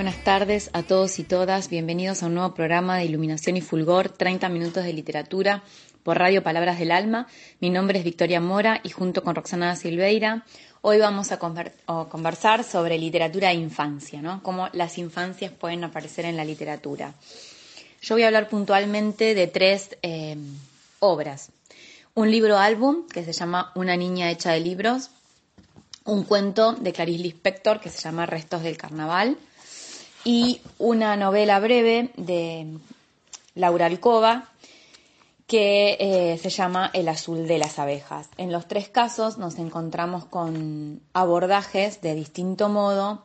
Buenas tardes a todos y todas, bienvenidos a un nuevo programa de Iluminación y Fulgor, 30 minutos de literatura por Radio Palabras del Alma. Mi nombre es Victoria Mora y junto con Roxana Silveira hoy vamos a, conver- a conversar sobre literatura e infancia, ¿no? Cómo las infancias pueden aparecer en la literatura. Yo voy a hablar puntualmente de tres eh, obras. Un libro álbum que se llama Una niña hecha de libros, un cuento de Clarice Lispector que se llama Restos del Carnaval y una novela breve de Laura Alcoba que eh, se llama El azul de las abejas. En los tres casos nos encontramos con abordajes de distinto modo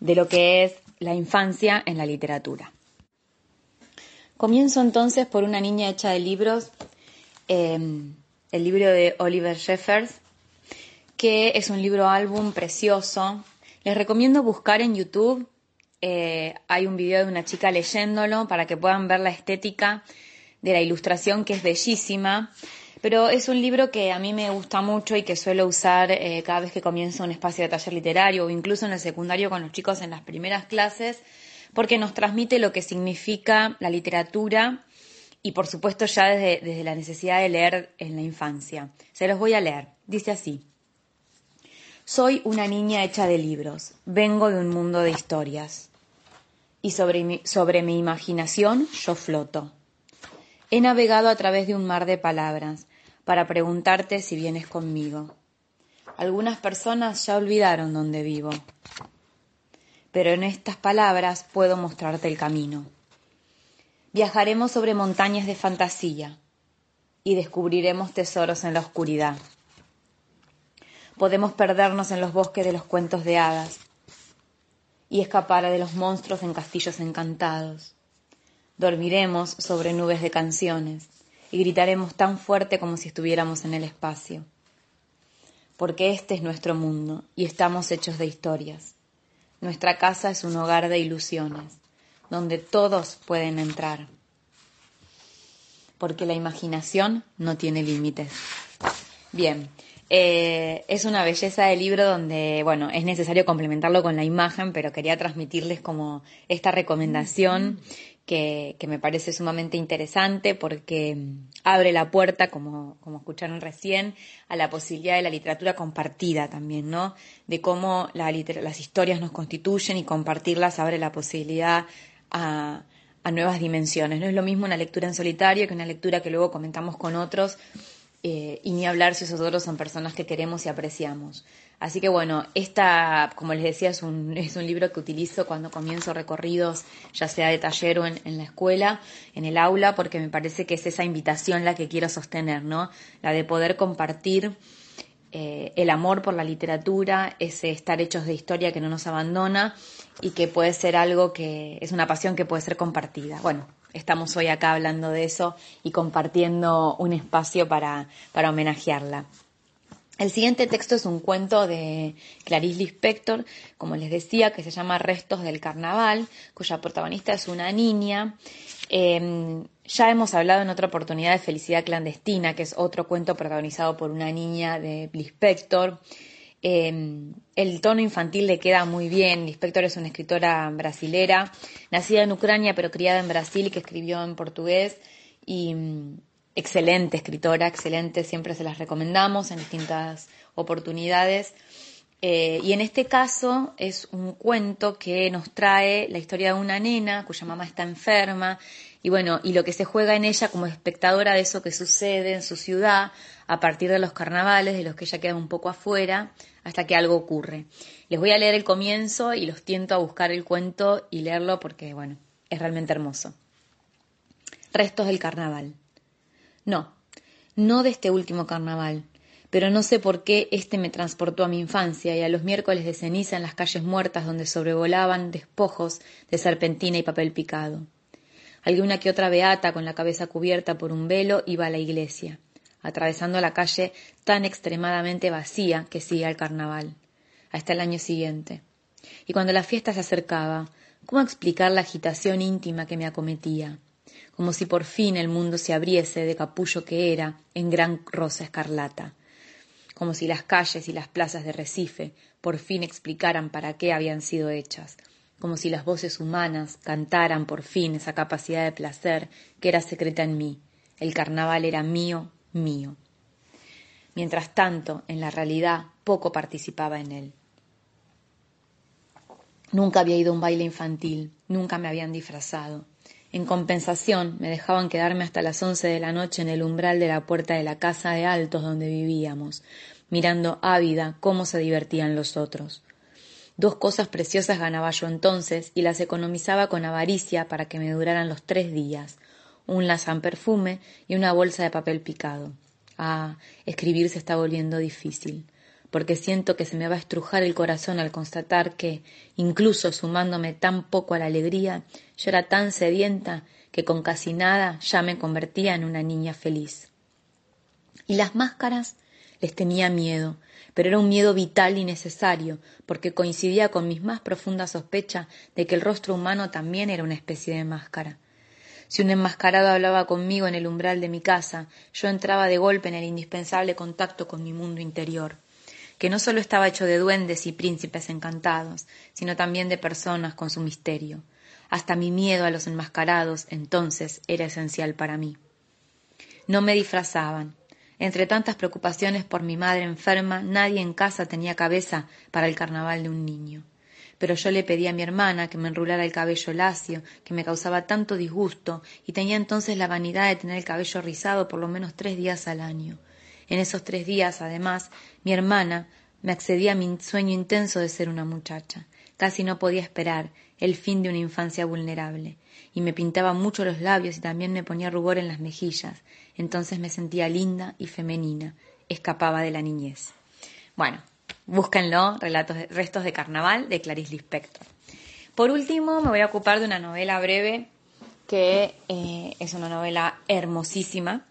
de lo que es la infancia en la literatura. Comienzo entonces por una niña hecha de libros, eh, el libro de Oliver Jeffers, que es un libro álbum precioso. Les recomiendo buscar en YouTube eh, hay un video de una chica leyéndolo para que puedan ver la estética de la ilustración que es bellísima. Pero es un libro que a mí me gusta mucho y que suelo usar eh, cada vez que comienzo un espacio de taller literario o incluso en el secundario con los chicos en las primeras clases, porque nos transmite lo que significa la literatura y por supuesto ya desde, desde la necesidad de leer en la infancia. Se los voy a leer. Dice así. Soy una niña hecha de libros, vengo de un mundo de historias. Y sobre mi, sobre mi imaginación yo floto. He navegado a través de un mar de palabras para preguntarte si vienes conmigo. Algunas personas ya olvidaron dónde vivo, pero en estas palabras puedo mostrarte el camino. Viajaremos sobre montañas de fantasía y descubriremos tesoros en la oscuridad. Podemos perdernos en los bosques de los cuentos de hadas y escapar de los monstruos en castillos encantados. Dormiremos sobre nubes de canciones y gritaremos tan fuerte como si estuviéramos en el espacio. Porque este es nuestro mundo y estamos hechos de historias. Nuestra casa es un hogar de ilusiones, donde todos pueden entrar. Porque la imaginación no tiene límites. Bien, eh, es una belleza de libro donde, bueno, es necesario complementarlo con la imagen, pero quería transmitirles como esta recomendación que, que me parece sumamente interesante porque abre la puerta, como, como escucharon recién, a la posibilidad de la literatura compartida también, ¿no? De cómo la las historias nos constituyen y compartirlas abre la posibilidad a, a nuevas dimensiones. No es lo mismo una lectura en solitario que una lectura que luego comentamos con otros eh, y ni hablar si esos otros son personas que queremos y apreciamos. Así que bueno, esta, como les decía, es un, es un libro que utilizo cuando comienzo recorridos, ya sea de taller o en, la escuela, en el aula, porque me parece que es esa invitación la que quiero sostener, ¿no? La de poder compartir eh, el amor por la literatura, ese estar hechos de historia que no nos abandona y que puede ser algo que es una pasión que puede ser compartida. Bueno, estamos hoy acá hablando de eso y compartiendo un espacio para, para homenajearla. El siguiente texto es un cuento de Clarice Lispector, como les decía, que se llama Restos del Carnaval, cuya protagonista es una niña. Eh, ya hemos hablado en otra oportunidad de Felicidad Clandestina, que es otro cuento protagonizado por una niña de Lispector. Eh, el tono infantil le queda muy bien. Lispector es una escritora brasilera, nacida en Ucrania pero criada en Brasil que escribió en portugués. Y mm, excelente escritora, excelente, siempre se las recomendamos en distintas oportunidades. Eh, y en este caso es un cuento que nos trae la historia de una nena cuya mamá está enferma y bueno, y lo que se juega en ella como espectadora de eso que sucede en su ciudad a partir de los carnavales, de los que ella queda un poco afuera, hasta que algo ocurre. Les voy a leer el comienzo y los tiento a buscar el cuento y leerlo porque, bueno, es realmente hermoso. Restos del carnaval. No, no de este último carnaval, pero no sé por qué este me transportó a mi infancia y a los miércoles de ceniza en las calles muertas donde sobrevolaban despojos de serpentina y papel picado. Alguna que otra beata con la cabeza cubierta por un velo iba a la iglesia, atravesando la calle tan extremadamente vacía que sigue al carnaval, hasta el año siguiente. Y cuando la fiesta se acercaba, ¿cómo explicar la agitación íntima que me acometía? Como si por fin el mundo se abriese de capullo que era en gran rosa escarlata como si las calles y las plazas de Recife por fin explicaran para qué habían sido hechas, como si las voces humanas cantaran por fin esa capacidad de placer que era secreta en mí. El carnaval era mío, mío. Mientras tanto, en la realidad, poco participaba en él. Nunca había ido a un baile infantil, nunca me habían disfrazado. En compensación, me dejaban quedarme hasta las once de la noche en el umbral de la puerta de la casa de altos donde vivíamos, mirando ávida cómo se divertían los otros. Dos cosas preciosas ganaba yo entonces y las economizaba con avaricia para que me duraran los tres días, un lazán perfume y una bolsa de papel picado. Ah, escribir se está volviendo difícil porque siento que se me va a estrujar el corazón al constatar que, incluso sumándome tan poco a la alegría, yo era tan sedienta que con casi nada ya me convertía en una niña feliz. Y las máscaras les tenía miedo, pero era un miedo vital y necesario, porque coincidía con mis más profundas sospechas de que el rostro humano también era una especie de máscara. Si un enmascarado hablaba conmigo en el umbral de mi casa, yo entraba de golpe en el indispensable contacto con mi mundo interior que no solo estaba hecho de duendes y príncipes encantados, sino también de personas con su misterio. Hasta mi miedo a los enmascarados entonces era esencial para mí. No me disfrazaban. Entre tantas preocupaciones por mi madre enferma, nadie en casa tenía cabeza para el carnaval de un niño. Pero yo le pedí a mi hermana que me enrulara el cabello lacio, que me causaba tanto disgusto, y tenía entonces la vanidad de tener el cabello rizado por lo menos tres días al año. En esos tres días, además, mi hermana me accedía a mi sueño intenso de ser una muchacha. Casi no podía esperar el fin de una infancia vulnerable, y me pintaba mucho los labios y también me ponía rubor en las mejillas. Entonces me sentía linda y femenina, escapaba de la niñez. Bueno, búsquenlo, Relatos de, Restos de Carnaval de Clarice Lispector. Por último, me voy a ocupar de una novela breve que eh, es una novela hermosísima,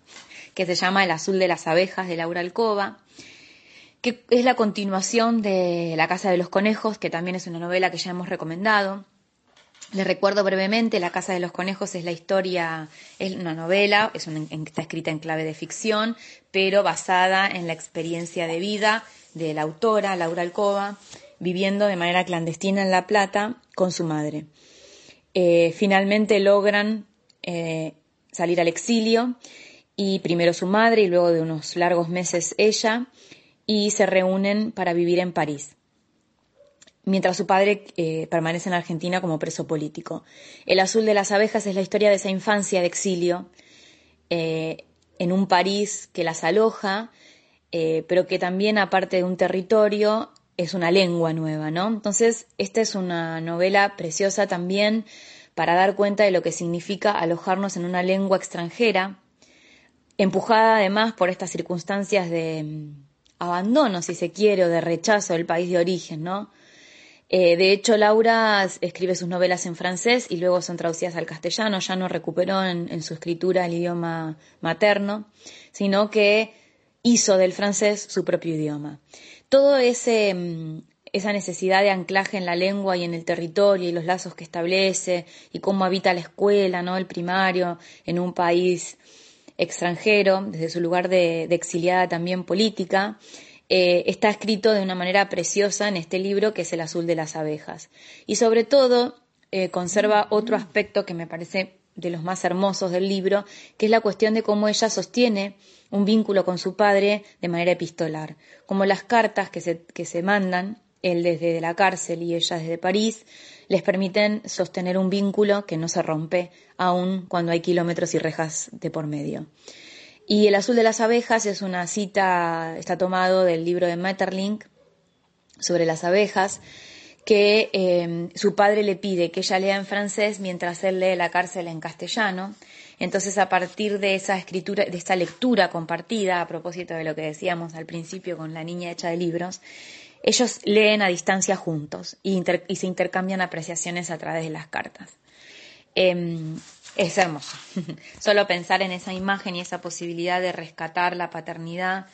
que se llama El azul de las abejas de Laura Alcoba, que es la continuación de La casa de los conejos, que también es una novela que ya hemos recomendado. Les recuerdo brevemente, La Casa de los Conejos es la historia, es una novela, es está escrita en clave de ficción, pero basada en la experiencia de vida de la autora, Laura Alcoba, viviendo de manera clandestina en La Plata con su madre. Eh, finalmente logran eh, salir al exilio y primero su madre y luego de unos largos meses ella, y se reúnen para vivir en París, mientras su padre eh, permanece en Argentina como preso político. El azul de las abejas es la historia de esa infancia de exilio eh, en un París que las aloja, eh, pero que también, aparte de un territorio, es una lengua nueva, ¿no? Entonces, esta es una novela preciosa también para dar cuenta de lo que significa alojarnos en una lengua extranjera, empujada además por estas circunstancias de mm, abandono, si se quiere, o de rechazo del país de origen, ¿no? Eh, de hecho, Laura escribe sus novelas en francés y luego son traducidas al castellano, ya no recuperó en, su escritura el idioma materno, sino que hizo del francés su propio idioma. Todo ese, mm, esa necesidad de anclaje en la lengua y en el territorio y los lazos que establece y cómo habita la escuela, ¿no? el primario, en un país extranjero, desde su lugar de, exiliada también política, eh, está escrito de una manera preciosa en este libro que es El azul de las abejas. Y sobre todo eh, conserva otro aspecto que me parece de los más hermosos del libro, que es la cuestión de cómo ella sostiene un vínculo con su padre de manera epistolar, como las cartas que se, que se mandan, él desde la cárcel y ella desde París, les permiten sostener un vínculo que no se rompe aun cuando hay kilómetros y rejas de por medio. Y El azul de las abejas es una cita, está tomado del libro de Metterlink sobre las abejas, que eh, su padre le pide que ella lea en francés mientras él lee La cárcel en castellano. Entonces, a partir de esa escritura, de esta lectura compartida, a propósito de lo que decíamos al principio con la niña hecha de libros, ellos leen a distancia juntos y, se intercambian apreciaciones a través de las cartas. Em, es hermoso. Solo pensar en esa imagen y esa posibilidad de rescatar la paternidad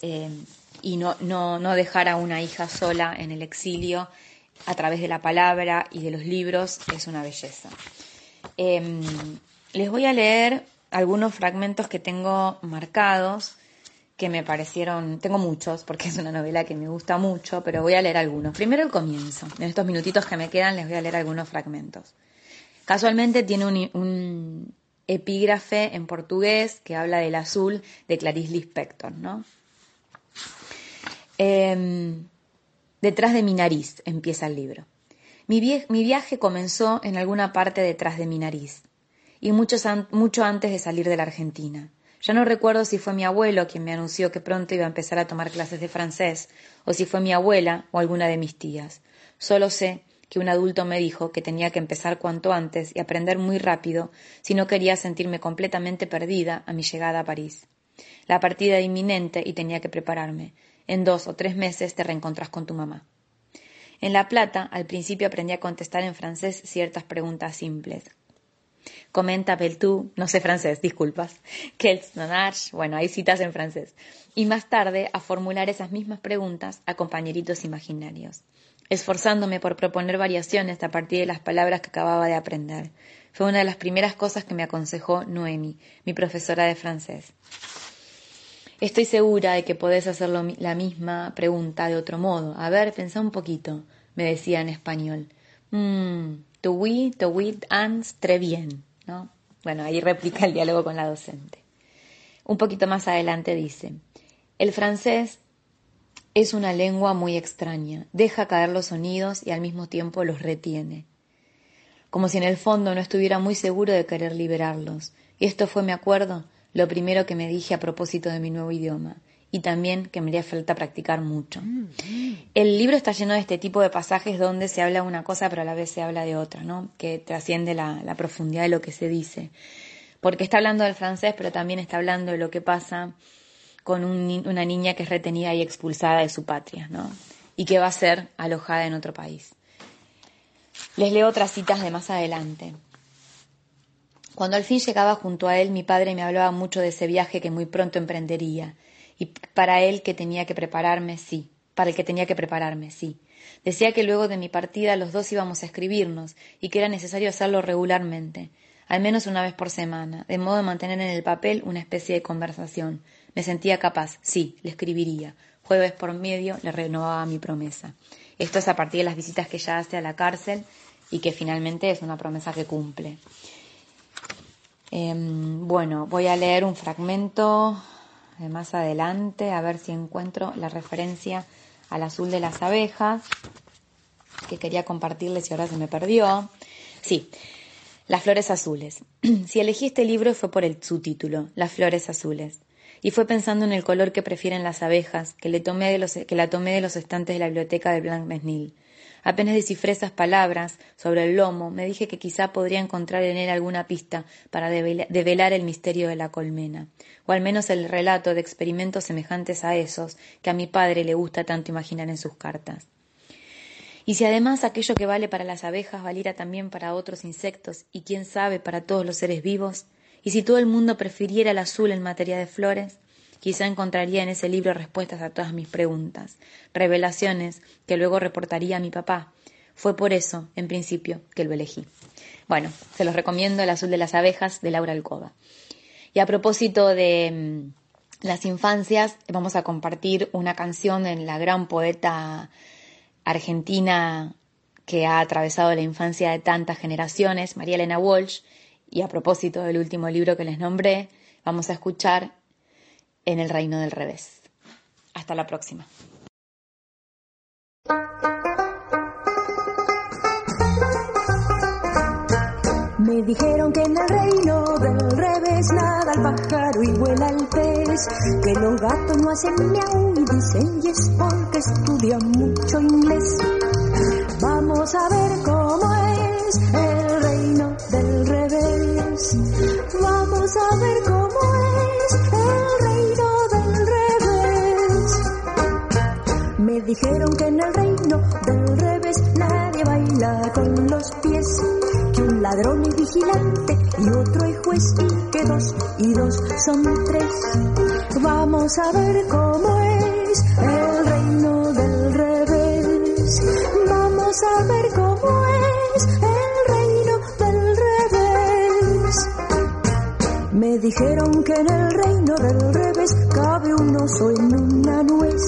em, y no, no, no dejar a una hija sola en el exilio a través de la palabra y de los libros es una belleza. Em, les voy a leer algunos fragmentos que tengo marcados que me parecieron, tengo muchos porque es una novela que me gusta mucho, pero voy a leer algunos. Primero el comienzo. En estos minutitos que me quedan les voy a leer algunos fragmentos. Casualmente tiene un, epígrafe en portugués que habla del azul de Clarice Lispector, ¿no? Em, detrás de mi nariz empieza el libro. Mi, viaje comenzó en alguna parte detrás de mi nariz y mucho antes de salir de la Argentina. Ya no recuerdo si fue mi abuelo quien me anunció que pronto iba a empezar a tomar clases de francés, o si fue mi abuela o alguna de mis tías. Solo sé que un adulto me dijo que tenía que empezar cuanto antes y aprender muy rápido si no quería sentirme completamente perdida a mi llegada a París. La partida era inminente y tenía que prepararme. En dos o tres meses te reencontras con tu mamá. En La Plata, al principio aprendí a contestar en francés ciertas preguntas simples, Comenta Peltú, no sé francés, disculpas. Kels Nanage, bueno, hay citas en francés. Y más tarde a formular esas mismas preguntas a compañeritos imaginarios, esforzándome por proponer variaciones a partir de las palabras que acababa de aprender. Fue una de las primeras cosas que me aconsejó Noemi, mi profesora de francés. Estoy segura de que podés hacer la misma pregunta de otro modo. A ver, pensá un poquito, me decía en español. Mmm, To we, to with, ans, très bien. ¿no? Bueno, ahí replica el diálogo con la docente. Un poquito más adelante dice, el francés es una lengua muy extraña, deja caer los sonidos y al mismo tiempo los retiene, como si en el fondo no estuviera muy seguro de querer liberarlos. Y esto fue, me acuerdo, lo primero que me dije a propósito de mi nuevo idioma y también que me haría falta practicar mucho. Mm, el libro está lleno de este tipo de pasajes donde se habla una cosa pero a la vez se habla de otra, ¿no? que trasciende la, profundidad de lo que se dice. Porque está hablando del francés, pero también está hablando de lo que pasa con una niña que es retenida y expulsada de su patria, ¿no? y que va a ser alojada en otro país. Les leo otras citas de más adelante. Cuando al fin llegaba junto a él, mi padre me hablaba mucho de ese viaje que muy pronto emprendería y para él que tenía que prepararme, sí, para el que tenía que prepararme, sí. Decía que luego de mi partida los dos íbamos a escribirnos y que era necesario hacerlo regularmente, al menos una vez por semana, de modo de mantener en el papel una especie de conversación. Me sentía capaz, sí, le escribiría. Jueves por medio le renovaba mi promesa. Esto es a partir de las visitas que ya hace a la cárcel y que finalmente es una promesa que cumple. Em, bueno, voy a leer un fragmento más adelante, a ver si encuentro la referencia al azul de las abejas, que quería compartirles y ahora se me perdió. Sí, las flores azules. si elegí este libro fue por el subtítulo, Las flores azules. Y fue pensando en el color que prefieren las abejas, que, le tomé de los, que la tomé de los estantes de la biblioteca de Blanc Mesnil. Apenas descifré esas palabras sobre el lomo, me dije que quizá podría encontrar en él alguna pista para develar el misterio de la colmena, o al menos el relato de experimentos semejantes a esos que a mi padre le gusta tanto imaginar en sus cartas. Y si además aquello que vale para las abejas valiera también para otros insectos y quién sabe para todos los seres vivos, y si todo el mundo prefiriera el azul en materia de flores, Quizá encontraría en ese libro respuestas a todas mis preguntas, revelaciones que luego reportaría a mi papá. Fue por eso, en principio, que lo elegí. Bueno, se los recomiendo El azul de las abejas de Laura Alcoba. Y a propósito de mm, las infancias, vamos a compartir una canción de la gran poeta argentina que ha atravesado la infancia de tantas generaciones, María Elena Walsh, y a propósito del último libro que les nombré, vamos a escuchar en el reino del revés. Hasta la próxima. Me dijeron que en el reino del revés nada al pájaro y vuela el pez, que los gatos no hacen miau y dicen yes porque estudian mucho inglés. Vamos a ver cómo es ladrón es vigilante y otro es juez y que dos y dos son tres. Vamos a ver cómo es el reino del revés. Vamos a ver cómo es el reino del revés. Me dijeron que en el reino del revés cabe un oso en una nuez,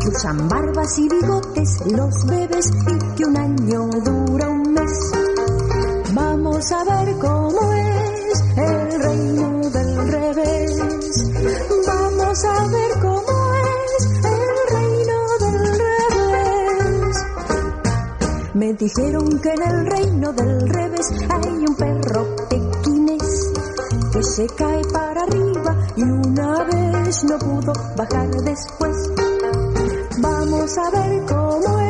que usan barbas y bigotes los bebés y que un año dura un mes. A ver cómo es el reino del revés. Vamos a ver cómo es el reino del revés. Me dijeron que en el reino del revés hay un perro pequinés que se cae para arriba y una vez no pudo bajar después. Vamos a ver cómo es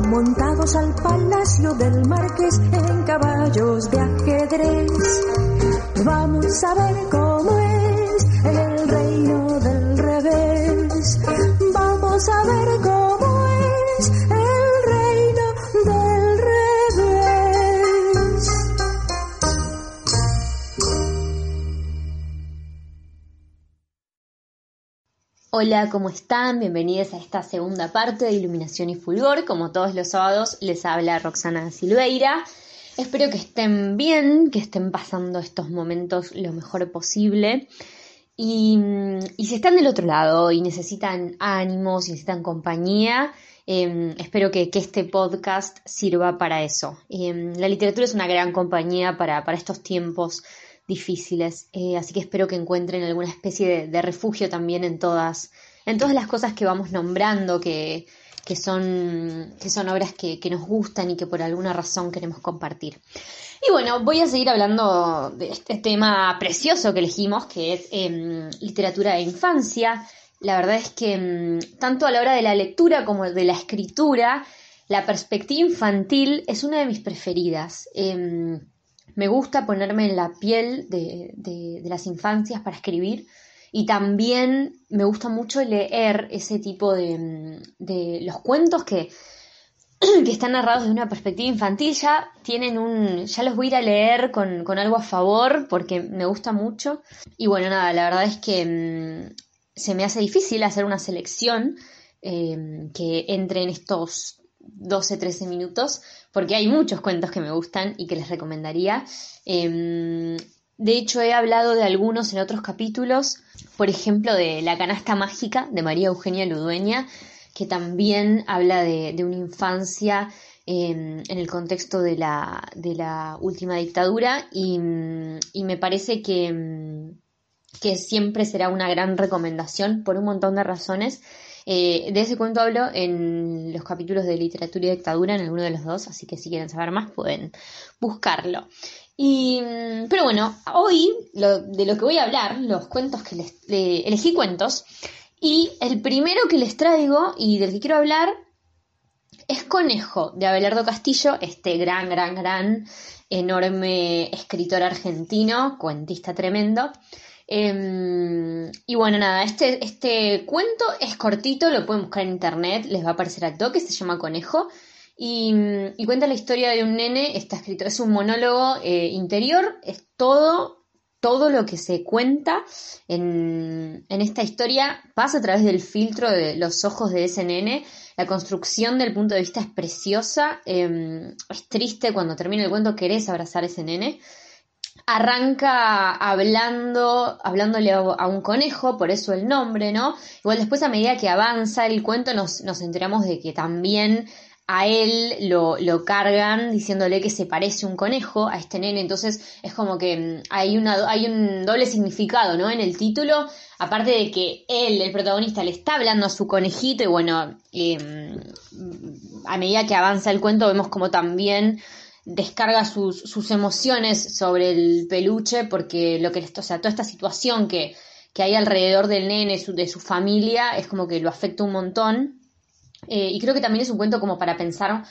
montados al palacio del marqués en caballos de ajedrez. Vamos a ver cómo Hola, ¿cómo están? Bienvenidos a esta segunda parte de Iluminación y Fulgor. Como todos los sábados, les habla Roxana Silveira. Espero que estén bien, que estén pasando estos momentos lo mejor posible. Y, si están del otro lado y necesitan ánimos, si necesitan compañía, eh, espero que, este podcast sirva para eso. Eh, la literatura es una gran compañía para, para estos tiempos difíciles, eh, así que espero que encuentren alguna especie de, refugio también en todas, en todas las cosas que vamos nombrando, que, que son, que son obras que, nos gustan y que por alguna razón queremos compartir. Y bueno, voy a seguir hablando de este tema precioso que elegimos, que es eh, literatura de infancia. La verdad es que eh, tanto a la hora de la lectura como de la escritura, la perspectiva infantil es una de mis preferidas. Eh, me gusta ponerme en la piel de, las infancias para escribir y también me gusta mucho leer ese tipo de, de los cuentos que que están narrados de una perspectiva infantil ya tienen un, ya los voy a ir a leer con, con algo a favor porque me gusta mucho. Y bueno, nada, la verdad es que mmm, se me hace difícil hacer una selección eh, que entre en estos 12-13 minutos porque hay muchos cuentos que me gustan y que les recomendaría. Eh, de hecho, he hablado de algunos en otros capítulos, por ejemplo, de La canasta mágica de María Eugenia Ludueña que también habla de, una infancia eh, en el contexto de la, de la última dictadura y, y me parece que, que, siempre será una gran recomendación por un montón de razones. Eh, de ese cuento hablo en los capítulos de literatura y dictadura, en alguno de los dos, así que si quieren saber más pueden buscarlo. Y, pero bueno, hoy de lo que voy a hablar, los cuentos que les, elegí cuentos y el primero que les traigo y del que quiero hablar es Conejo, de Abelardo Castillo, este gran, gran, gran, enorme escritor argentino, cuentista tremendo. Eh, y bueno, nada, este, este cuento es cortito, lo pueden buscar en internet, les va a aparecer al toque, se llama Conejo. Y, y cuenta la historia de un nene, está escrito, es un monólogo eh, interior, es todo todo lo que se cuenta en, en, esta historia pasa a través del filtro de los ojos de ese nene. La construcción del punto de vista es preciosa. Eh, es triste cuando termina el cuento, querés abrazar a ese nene. Arranca hablando, hablándole a un conejo, por eso el nombre, ¿no? Igual después a medida que avanza el cuento nos, nos enteramos de que también a él lo, lo, cargan diciéndole que se parece un conejo a este nene, entonces es como que mm, hay, una, hay un doble significado, ¿no? En el título, aparte de que él, el protagonista, le está hablando a su conejito y bueno, em, a medida que avanza el cuento vemos como también descarga sus, sus, emociones sobre el peluche porque lo que, o sea, toda esta situación que, que hay alrededor del nene, de su familia, es como que lo afecta un montón eh, y creo que también es un cuento como para pensar,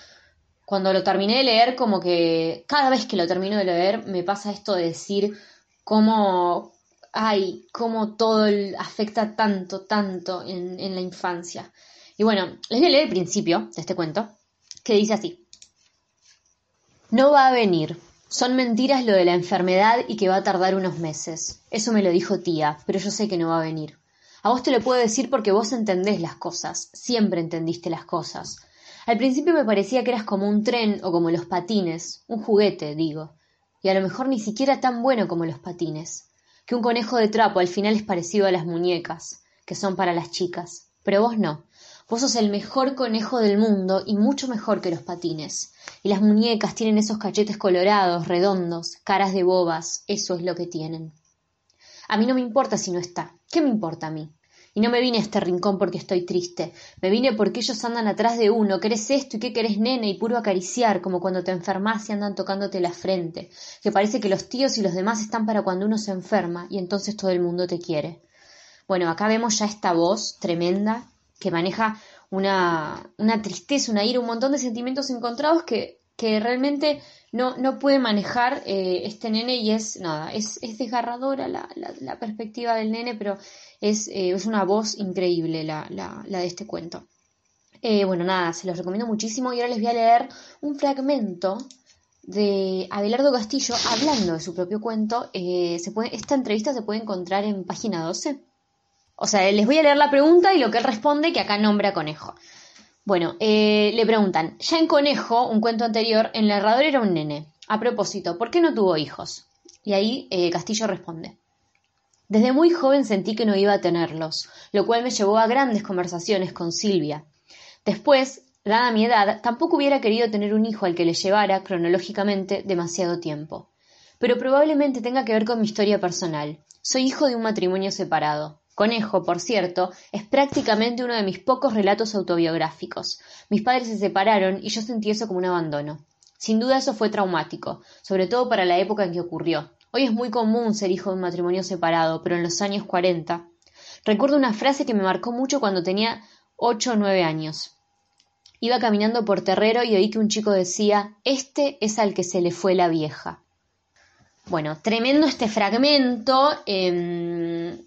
cuando lo terminé de leer, como que cada vez que lo termino de leer me pasa esto de decir cómo, ay, cómo todo afecta tanto, tanto en, en la infancia. Y bueno, les voy a leer el principio de este cuento, que dice así. No va a venir. Son mentiras lo de la enfermedad y que va a tardar unos meses. Eso me lo dijo tía, pero yo sé que no va a venir. A vos te lo puedo decir porque vos entendés las cosas, siempre entendiste las cosas. Al principio me parecía que eras como un tren o como los patines, un juguete, digo, y a lo mejor ni siquiera tan bueno como los patines, que un conejo de trapo al final es parecido a las muñecas, que son para las chicas, pero vos no. Vos sos el mejor conejo del mundo y mucho mejor que los patines. Y las muñecas tienen esos cachetes colorados, redondos, caras de bobas, eso es lo que tienen. A mí no me importa si no está. ¿Qué me importa a mí? Y no me vine a este rincón porque estoy triste. Me vine porque ellos andan atrás de uno. ¿Querés esto y qué querés, nene? Y puro acariciar, como cuando te enfermas y andan tocándote la frente. Que parece que los tíos y los demás están para cuando uno se enferma y entonces todo el mundo te quiere. Bueno, acá vemos ya esta voz tremenda que maneja una, una tristeza, una ira, un montón de sentimientos encontrados que que realmente no, no puede manejar eh, este nene y es nada, es, es desgarradora la, la, perspectiva del nene, pero es, eh, es una voz increíble la, la, de este cuento. Eh, bueno, nada, se los recomiendo muchísimo y ahora les voy a leer un fragmento de Abelardo Castillo hablando de su propio cuento. esta entrevista se puede encontrar en página 12. O sea, les voy a leer la pregunta y lo que él responde, que acá nombra conejo. Bueno, eh, le preguntan, ya en Conejo, un cuento anterior, el narrador era un nene. A propósito, ¿por qué no tuvo hijos? Y ahí eh, Castillo responde. Desde muy joven sentí que no iba a tenerlos, lo cual me llevó a grandes conversaciones con Silvia. Después, dada mi edad, tampoco hubiera querido tener un hijo al que le llevara, cronológicamente, demasiado tiempo. Pero probablemente tenga que ver con mi historia personal. Soy hijo de un matrimonio separado. Conejo, por cierto, es prácticamente uno de mis pocos relatos autobiográficos. Mis padres se separaron y yo sentí eso como un abandono. Sin duda eso fue traumático, sobre todo para la época en que ocurrió. Hoy es muy común ser hijo de un matrimonio separado, pero en los años 40. Recuerdo una frase que me marcó mucho cuando tenía ocho o nueve años. Iba caminando por Terrero y oí que un chico decía Este es al que se le fue la vieja. Bueno, tremendo este fragmento. Em,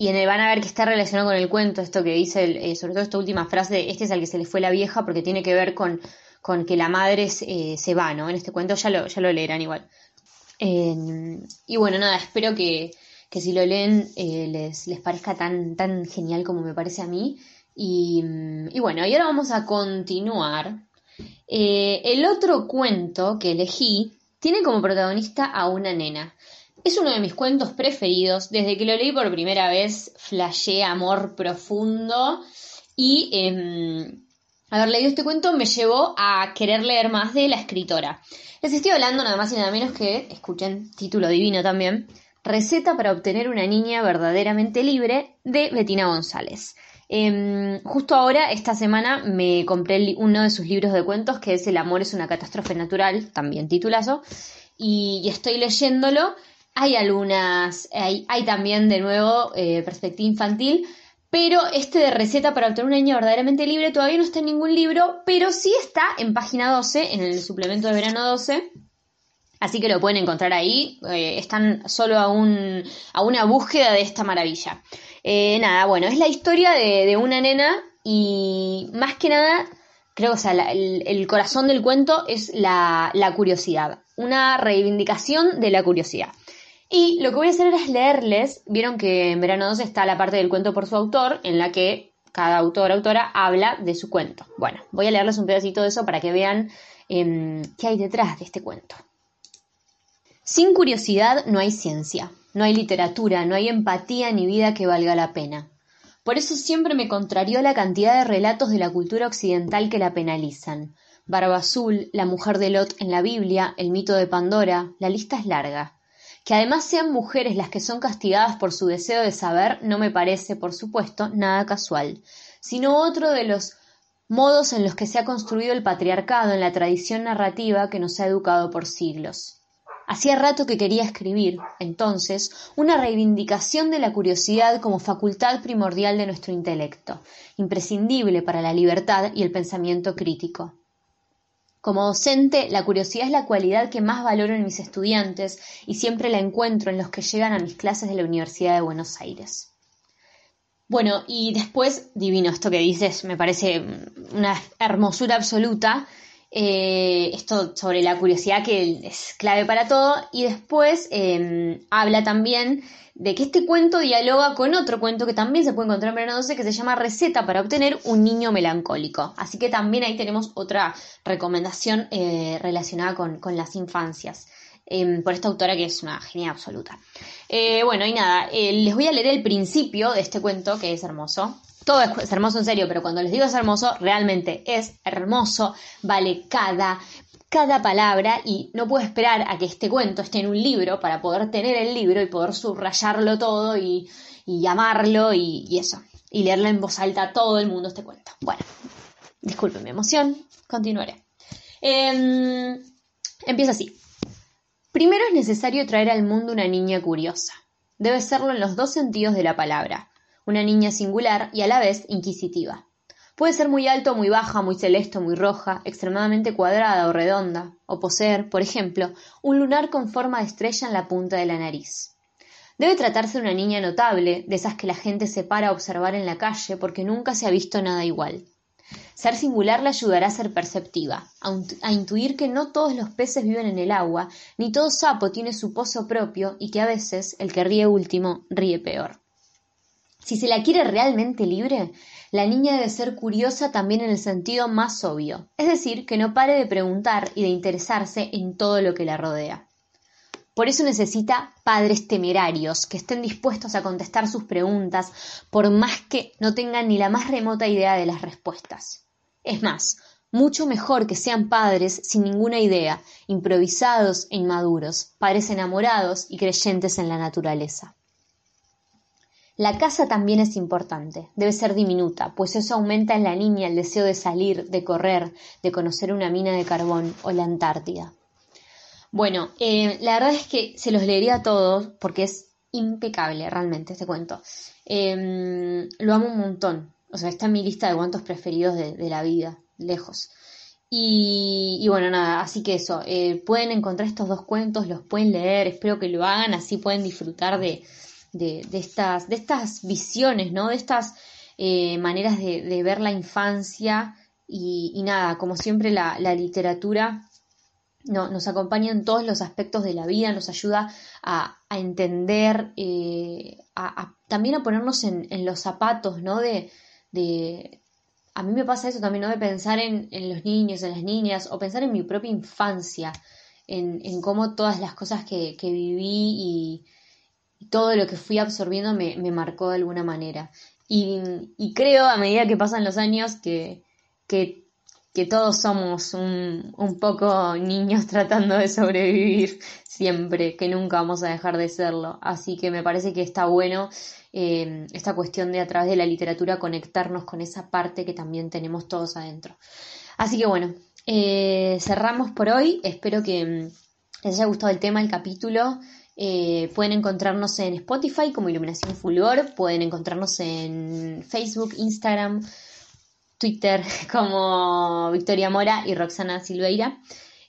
y en el van a ver que está relacionado con el cuento, esto que dice, eh, sobre todo esta última frase, este es al que se le fue la vieja, porque tiene que ver con, con que la madre se, eh, va, ¿no? En este cuento ya lo, ya lo leerán igual. y bueno, nada, espero que, que si lo leen eh, les, les, parezca tan, tan genial como me parece a mí. Y, y bueno, y ahora vamos a continuar. el otro cuento que elegí tiene como protagonista a una nena. Es uno de mis cuentos preferidos. Desde que lo leí por primera vez, flashé amor profundo. Y em, haber leído este cuento me llevó a querer leer más de la escritora. Les estoy hablando nada más y nada menos que, escuchen, título divino también, Receta para obtener una niña verdaderamente libre de Betina González. Em, justo ahora, esta semana, me compré uno de sus libros de cuentos, que es El amor es una catástrofe natural, también titulazo, y estoy leyéndolo hay algunas, hay, también de nuevo eh, perspectiva infantil, pero este de receta para obtener un niño verdaderamente libre todavía no está en ningún libro, pero sí está en página 12, en el suplemento de verano 12. Así que lo pueden encontrar ahí. Eh, están solo a, un, a una búsqueda de esta maravilla. Eh, nada, bueno, es la historia de, una nena y más que nada, creo que el, corazón del cuento es la, la curiosidad. Una reivindicación de la curiosidad. Y lo que voy a hacer es leerles, vieron que en Verano 2 está la parte del cuento por su autor, en la que cada autor autora habla de su cuento. Bueno, voy a leerles un pedacito de eso para que vean em, qué hay detrás de este cuento. Sin curiosidad no hay ciencia, no hay literatura, no hay empatía ni vida que valga la pena. Por eso siempre me contrarió la cantidad de relatos de la cultura occidental que la penalizan. Barba Azul, la mujer de Lot en la Biblia, el mito de Pandora, la lista es larga. Que además sean mujeres las que son castigadas por su deseo de saber no me parece, por supuesto, nada casual, sino otro de los modos en los que se ha construido el patriarcado en la tradición narrativa que nos ha educado por siglos. Hacía rato que quería escribir, entonces, una reivindicación de la curiosidad como facultad primordial de nuestro intelecto, imprescindible para la libertad y el pensamiento crítico. Como docente, la curiosidad es la cualidad que más valoro en mis estudiantes y siempre la encuentro en los que llegan a mis clases de la Universidad de Buenos Aires. Bueno, y después, divino, esto que dices me parece una hermosura absoluta. Eh, esto sobre la curiosidad que es clave para todo. Y después em, habla también de que este cuento dialoga con otro cuento que también se puede encontrar en Verano 12 que se llama Receta para obtener un niño melancólico. Así que también ahí tenemos otra recomendación eh, relacionada con, con las infancias. Em, por esta autora que es una genia absoluta. Eh, bueno, y nada, eh, les voy a leer el principio de este cuento que es hermoso. Todo es, hermoso en serio, pero cuando les digo es hermoso, realmente es hermoso, vale cada, cada palabra y no puedo esperar a que este cuento esté en un libro para poder tener el libro y poder subrayarlo todo y, y llamarlo y, y, eso. Y leerlo en voz alta a todo el mundo este cuento. Bueno, disculpen mi emoción, continuaré. Eh, empieza así. Primero es necesario traer al mundo una niña curiosa. Debe serlo en los dos sentidos de la palabra, una niña singular y a la vez inquisitiva. Puede ser muy alto o muy baja, muy celeste o muy roja, extremadamente cuadrada o redonda, o poseer, por ejemplo, un lunar con forma de estrella en la punta de la nariz. Debe tratarse de una niña notable, de esas que la gente se para a observar en la calle porque nunca se ha visto nada igual. Ser singular le ayudará a ser perceptiva, a, intuir que no todos los peces viven en el agua, ni todo sapo tiene su pozo propio y que a veces el que ríe último ríe peor. Si se la quiere realmente libre, la niña debe ser curiosa también en el sentido más obvio, es decir, que no pare de preguntar y de interesarse en todo lo que la rodea. Por eso necesita padres temerarios que estén dispuestos a contestar sus preguntas por más que no tengan ni la más remota idea de las respuestas. Es más, mucho mejor que sean padres sin ninguna idea, improvisados e inmaduros, padres enamorados y creyentes en la naturaleza. La casa también es importante, debe ser diminuta, pues eso aumenta en la niña el deseo de salir, de correr, de conocer una mina de carbón o la Antártida. Bueno, eh, la verdad es que se los leería a todos porque es impecable realmente este cuento. Em, lo amo un montón, o sea, está en mi lista de cuentos preferidos de, la vida, lejos. Y, bueno, nada, así que eso, eh, pueden encontrar estos dos cuentos, los pueden leer, espero que lo hagan, así pueden disfrutar de, de, estas, de estas visiones, ¿no? De estas eh, maneras de, ver la infancia y, nada, como siempre la, la literatura no, nos acompaña en todos los aspectos de la vida, nos ayuda a, entender, eh, a, también a ponernos en, en los zapatos, ¿no? De, de, a mí me pasa eso también, ¿no? De pensar en, en, los niños, en las niñas, o pensar en mi propia infancia, en, en cómo todas las cosas que, que viví y, todo lo que fui absorbiendo me, me marcó de alguna manera. Y, y, creo, a medida que pasan los años, que, que, que todos somos un, un poco niños tratando de sobrevivir siempre, que nunca vamos a dejar de serlo. Así que me parece que está bueno eh, esta cuestión de a través de la literatura conectarnos con esa parte que también tenemos todos adentro. Así que bueno, eh, cerramos por hoy. Espero que mm, les haya gustado el tema, el capítulo. Eh, pueden encontrarnos en Spotify como Iluminación Fulgor, pueden encontrarnos en Facebook, Instagram, Twitter como Victoria Mora y Roxana Silveira.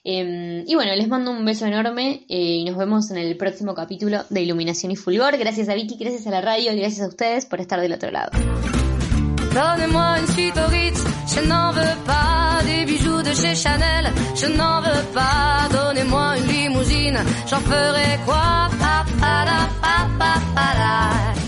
Em, y bueno, les mando un beso enorme eh, y nos vemos en el próximo capítulo de Iluminación y Fulgor. Gracias a Vicky, gracias a la radio y gracias a ustedes por estar del otro lado. Donnez-moi une suite Ritz, je n'en veux pas des bijoux de chez Chanel, je n'en veux pas. Donnez-moi une limousine, j'en ferai quoi? Pa, pa, pa, pa, pa,